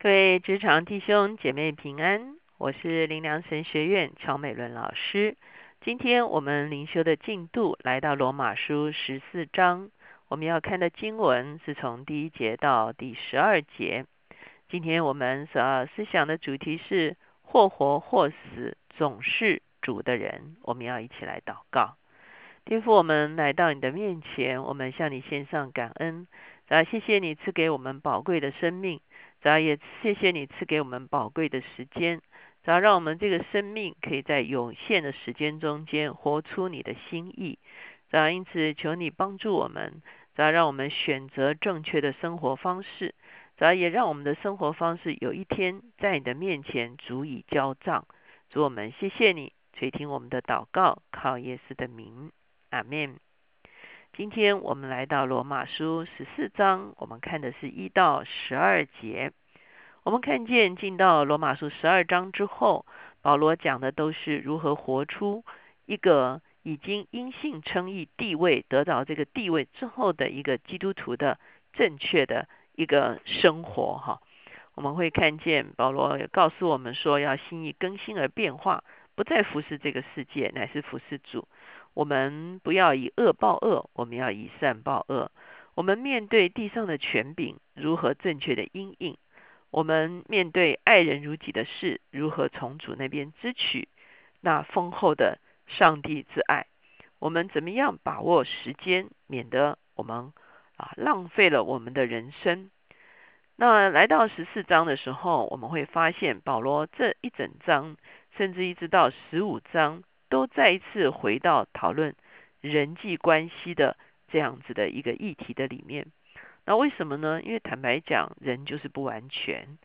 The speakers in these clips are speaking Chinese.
各位职场弟兄姐妹平安，我是灵良神学院乔美伦老师。今天我们灵修的进度来到罗马书十四章，我们要看的经文是从第一节到第十二节。今天我们所要思想的主题是或活或死，总是主的人。我们要一起来祷告，天父，我们来到你的面前，我们向你献上感恩，啊，谢谢你赐给我们宝贵的生命。主要也谢谢你赐给我们宝贵的时间，主要让我们这个生命可以在有限的时间中间活出你的心意。主要因此求你帮助我们，主要让我们选择正确的生活方式。主要也让我们的生活方式有一天在你的面前足以交账。主我们谢谢你垂听我们的祷告，靠耶稣的名，阿门。今天我们来到罗马书十四章，我们看的是一到十二节。我们看见进到罗马书十二章之后，保罗讲的都是如何活出一个已经因信称义地位得到这个地位之后的一个基督徒的正确的一个生活。哈，我们会看见保罗告诉我们说，要心意更新而变化，不再服侍这个世界，乃是服侍主。我们不要以恶报恶，我们要以善报恶。我们面对地上的权柄，如何正确的应应？我们面对爱人如己的事，如何从主那边支取那丰厚的上帝之爱？我们怎么样把握时间，免得我们啊浪费了我们的人生？那来到十四章的时候，我们会发现保罗这一整章，甚至一直到十五章。都再一次回到讨论人际关系的这样子的一个议题的里面。那为什么呢？因为坦白讲，人就是不完全，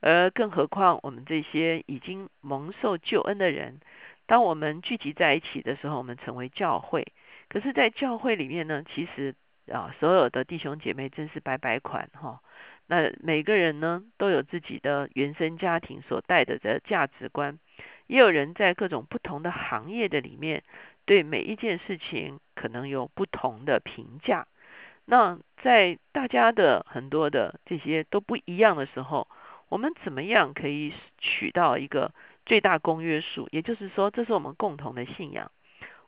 而更何况我们这些已经蒙受救恩的人，当我们聚集在一起的时候，我们成为教会。可是，在教会里面呢，其实啊，所有的弟兄姐妹真是白白款哈。那每个人呢，都有自己的原生家庭所带的的价值观。也有人在各种不同的行业的里面，对每一件事情可能有不同的评价。那在大家的很多的这些都不一样的时候，我们怎么样可以取到一个最大公约数？也就是说，这是我们共同的信仰。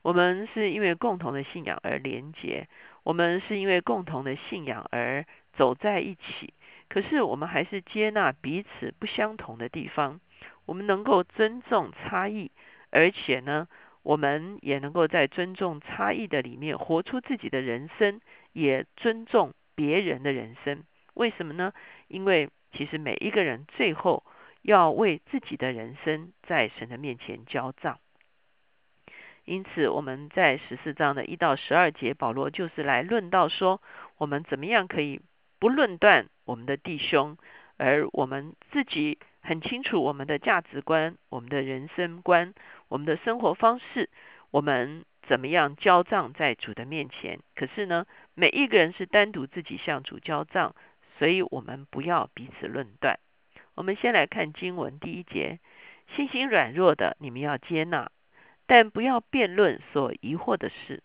我们是因为共同的信仰而连结，我们是因为共同的信仰而走在一起。可是我们还是接纳彼此不相同的地方。我们能够尊重差异，而且呢，我们也能够在尊重差异的里面活出自己的人生，也尊重别人的人生。为什么呢？因为其实每一个人最后要为自己的人生在神的面前交账。因此，我们在十四章的一到十二节，保罗就是来论到说，我们怎么样可以不论断我们的弟兄，而我们自己。很清楚我们的价值观、我们的人生观、我们的生活方式，我们怎么样交账在主的面前？可是呢，每一个人是单独自己向主交账，所以我们不要彼此论断。我们先来看经文第一节：信心软弱的，你们要接纳，但不要辩论所疑惑的事。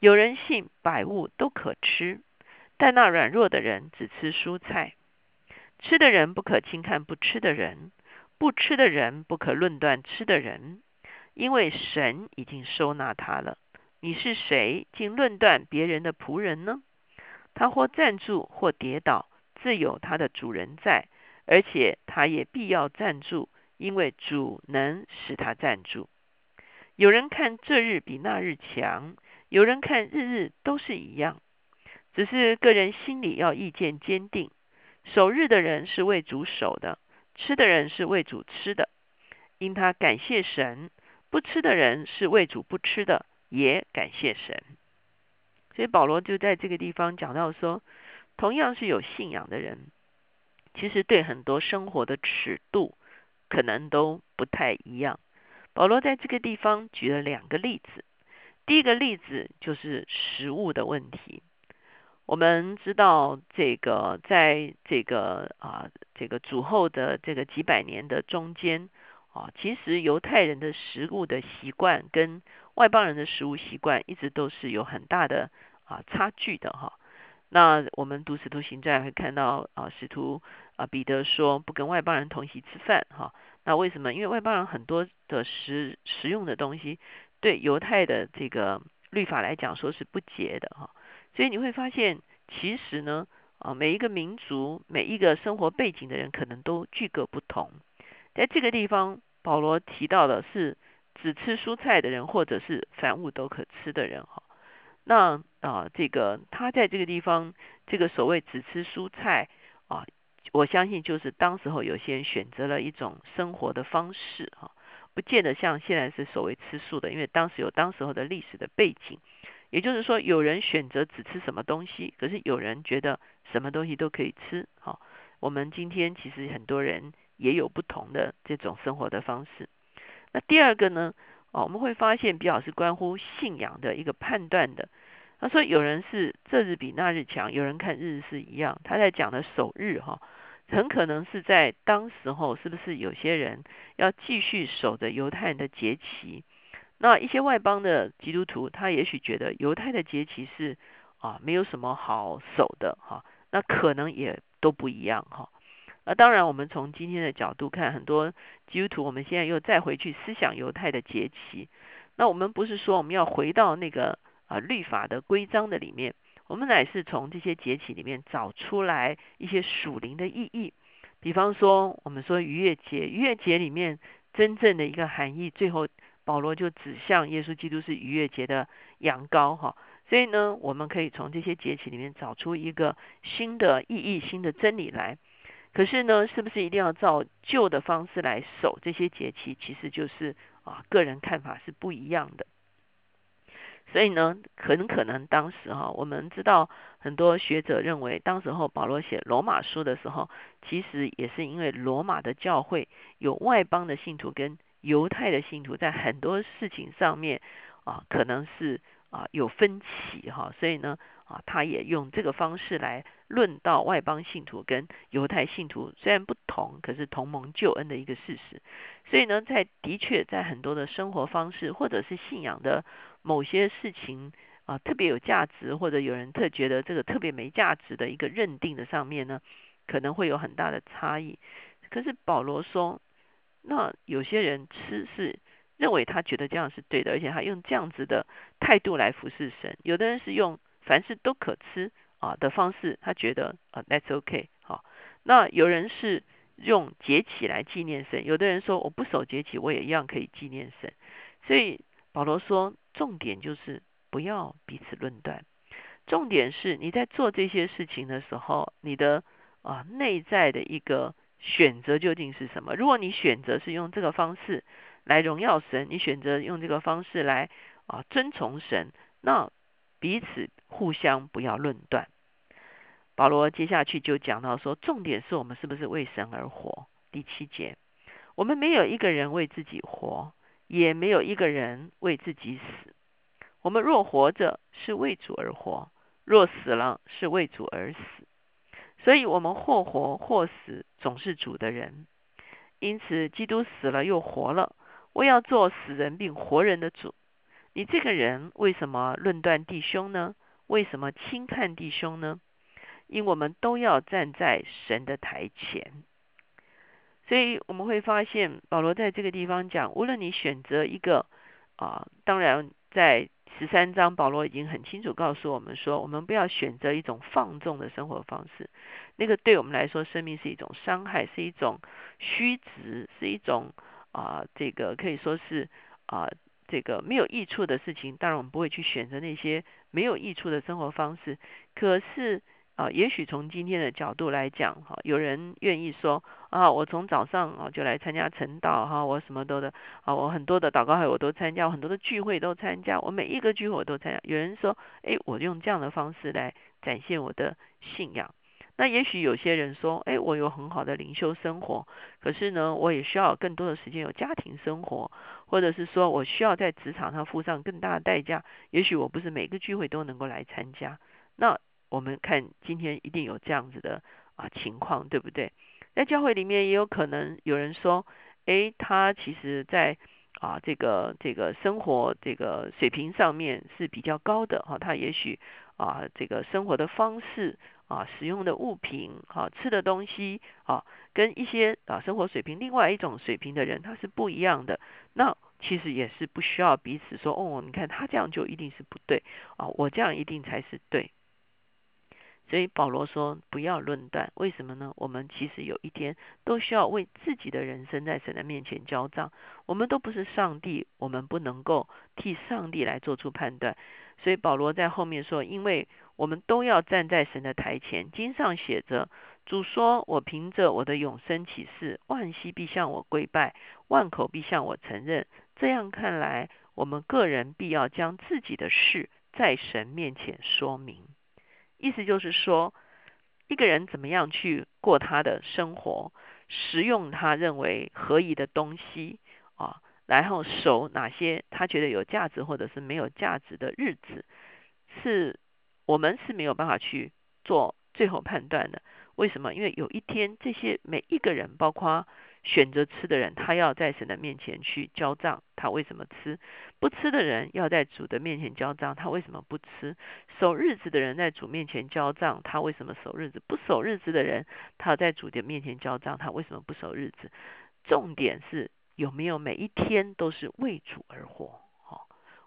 有人信百物都可吃，但那软弱的人只吃蔬菜。吃的人不可轻看不吃的人，不吃的人不可论断吃的人，因为神已经收纳他了。你是谁，竟论断别人的仆人呢？他或站住，或跌倒，自有他的主人在，而且他也必要站住，因为主能使他站住。有人看这日比那日强，有人看日日都是一样，只是个人心里要意见坚定。守日的人是为主守的，吃的人是为主吃的，因他感谢神；不吃的人是为主不吃的，也感谢神。所以保罗就在这个地方讲到说，同样是有信仰的人，其实对很多生活的尺度可能都不太一样。保罗在这个地方举了两个例子，第一个例子就是食物的问题。我们知道，这个在这个啊，这个主后的这个几百年的中间啊，其实犹太人的食物的习惯跟外邦人的食物习惯一直都是有很大的啊差距的哈。那我们读使徒行传会看到啊，使徒啊彼得说不跟外邦人同席吃饭哈。那为什么？因为外邦人很多的食食用的东西，对犹太的这个律法来讲说是不洁的哈。所以你会发现，其实呢啊，每一个民族、每一个生活背景的人，可能都具各不同。在这个地方，保罗提到的是只吃蔬菜的人，或者是凡物都可吃的人哈。那啊，这个他在这个地方，这个所谓只吃蔬菜啊，我相信就是当时候有些人选择了一种生活的方式哈，不见得像现在是所谓吃素的，因为当时有当时候的历史的背景，也就是说有人选择只吃什么东西，可是有人觉得什么东西都可以吃好。我们今天其实很多人也有不同的这种生活的方式。那第二个呢？哦，我们会发现比较是关乎信仰的一个判断的。他说有人是这日比那日强，有人看日日是一样。他在讲的守日哈，很可能是在当时候是不是有些人要继续守着犹太人的节期？那一些外邦的基督徒，他也许觉得犹太的节期是啊没有什么好守的哈，那可能也都不一样哈。那当然，我们从今天的角度看，很多基督徒，我们现在又再回去思想犹太的节期。那我们不是说我们要回到那个啊律法的规章的里面，我们乃是从这些节期里面找出来一些属灵的意义。比方说，我们说逾越节，逾越节里面真正的一个含义，最后保罗就指向耶稣基督是逾越节的羊羔哈。所以呢，我们可以从这些节气里面找出一个新的意义、新的真理来。可是呢，是不是一定要照旧的方式来守这些节气？其实就是啊，个人看法是不一样的。所以呢，很可能当时哈，我们知道很多学者认为，当时候保罗写罗马书的时候，其实也是因为罗马的教会有外邦的信徒跟犹太的信徒，在很多事情上面啊，可能是啊有分歧哈，所以呢。啊，他也用这个方式来论到外邦信徒跟犹太信徒虽然不同，可是同盟救恩的一个事实。所以呢，在的确在很多的生活方式或者是信仰的某些事情啊，特别有价值，或者有人特觉得这个特别没价值的一个认定的上面呢，可能会有很大的差异。可是保罗说，那有些人吃是认为他觉得这样是对的，而且他用这样子的态度来服侍神。有的人是用。凡事都可吃啊的方式，他觉得啊，That's OK 好。那有人是用节期来纪念神，有的人说我不守节期，我也一样可以纪念神。所以保罗说，重点就是不要彼此论断，重点是你在做这些事情的时候，你的啊内在的一个选择究竟是什么？如果你选择是用这个方式来荣耀神，你选择用这个方式来啊遵从神，那。彼此互相不要论断。保罗接下去就讲到说，重点是我们是不是为神而活？第七节，我们没有一个人为自己活，也没有一个人为自己死。我们若活着，是为主而活；若死了，是为主而死。所以，我们或活或死，总是主的人。因此，基督死了又活了，我要做死人并活人的主。你这个人为什么论断弟兄呢？为什么轻看弟兄呢？因我们都要站在神的台前，所以我们会发现保罗在这个地方讲，无论你选择一个啊，当然在十三章保罗已经很清楚告诉我们说，我们不要选择一种放纵的生活方式，那个对我们来说，生命是一种伤害，是一种虚值，是一种啊，这个可以说是啊。这个没有益处的事情，当然我们不会去选择那些没有益处的生活方式。可是啊，也许从今天的角度来讲，哈，有人愿意说啊，我从早上啊就来参加晨祷，哈，我什么都的啊，我很多的祷告会我都参加，很多的聚会都参加，我每一个聚会我都参加。有人说，哎，我用这样的方式来展现我的信仰。那也许有些人说，哎，我有很好的灵修生活，可是呢，我也需要更多的时间有家庭生活，或者是说我需要在职场上付上更大的代价。也许我不是每个聚会都能够来参加。那我们看今天一定有这样子的啊情况，对不对？在教会里面也有可能有人说，哎，他其实在啊这个这个生活这个水平上面是比较高的哈，他也许。啊，这个生活的方式啊，使用的物品啊，吃的东西啊，跟一些啊生活水平另外一种水平的人他是不一样的。那其实也是不需要彼此说哦，你看他这样就一定是不对啊，我这样一定才是对。所以保罗说不要论断，为什么呢？我们其实有一天都需要为自己的人生在神的面前交账。我们都不是上帝，我们不能够替上帝来做出判断。所以保罗在后面说，因为我们都要站在神的台前。经上写着，主说：“我凭着我的永生启示，万膝必向我跪拜，万口必向我承认。”这样看来，我们个人必要将自己的事在神面前说明。意思就是说，一个人怎么样去过他的生活，食用他认为合宜的东西啊，然后守哪些他觉得有价值或者是没有价值的日子，是我们是没有办法去做最后判断的。为什么？因为有一天，这些每一个人，包括。选择吃的人，他要在神的面前去交账，他为什么吃？不吃的人要在主的面前交账，他为什么不吃？守日子的人在主面前交账，他为什么守日子？不守日子的人，他在主的面前交账，他为什么不守日子？重点是有没有每一天都是为主而活？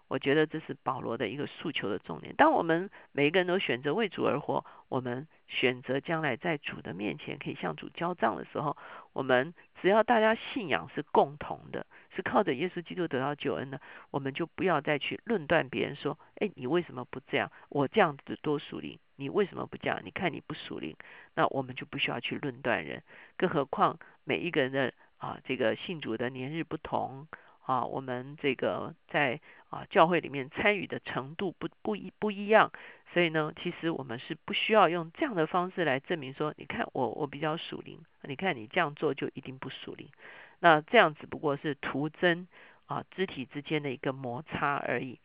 我觉得这是保罗的一个诉求的重点。当我们每一个人都选择为主而活，我们选择将来在主的面前可以向主交账的时候，我们。只要大家信仰是共同的，是靠着耶稣基督得到救恩的，我们就不要再去论断别人说：“哎，你为什么不这样？我这样子多属灵，你为什么不这样？你看你不属灵。”那我们就不需要去论断人。更何况每一个人的啊，这个信主的年日不同啊，我们这个在啊教会里面参与的程度不不一不一样。所以呢，其实我们是不需要用这样的方式来证明说，你看我我比较属灵，你看你这样做就一定不属灵。那这样只不过是徒增啊肢体之间的一个摩擦而已。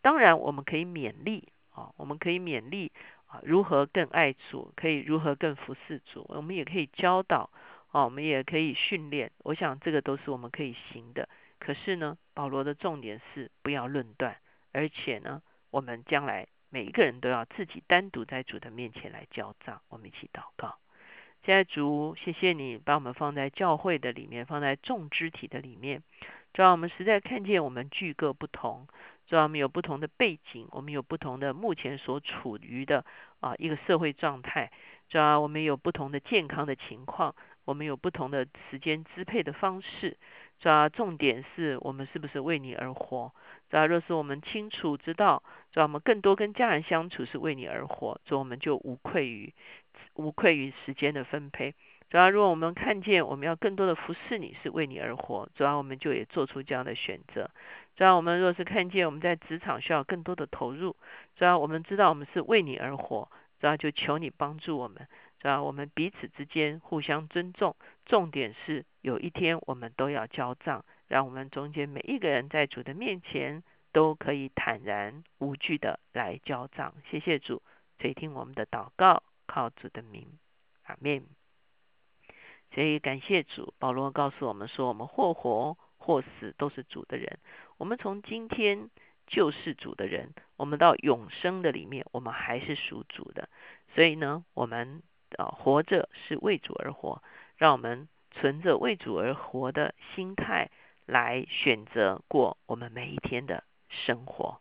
当然我们可以勉励啊，我们可以勉励啊，如何更爱主，可以如何更服侍主。我们也可以教导啊，我们也可以训练。我想这个都是我们可以行的。可是呢，保罗的重点是不要论断，而且呢，我们将来。每一个人都要自己单独在主的面前来交账。我们一起祷告。现在主，谢谢你把我们放在教会的里面，放在众肢体的里面。主要我们实在看见我们具各不同，主要我们有不同的背景，我们有不同的目前所处于的啊一个社会状态。主要我们有不同的健康的情况，我们有不同的时间支配的方式。主要重点是我们是不是为你而活？主要若是我们清楚知道，主要我们更多跟家人相处是为你而活，主要我们就无愧于无愧于时间的分配。主要如果我们看见我们要更多的服侍你是为你而活，主要我们就也做出这样的选择。主要我们若是看见我们在职场需要更多的投入，主要我们知道我们是为你而活，主要就求你帮助我们。主要我们彼此之间互相尊重，重点是有一天我们都要交账，让我们中间每一个人在主的面前都可以坦然无惧的来交账。谢谢主垂听我们的祷告，靠主的名，阿门。所以感谢主，保罗告诉我们说，我们或活或死都是主的人。我们从今天就是主的人，我们到永生的里面，我们还是属主的。所以呢，我们。啊，活着是为主而活，让我们存着为主而活的心态来选择过我们每一天的生活。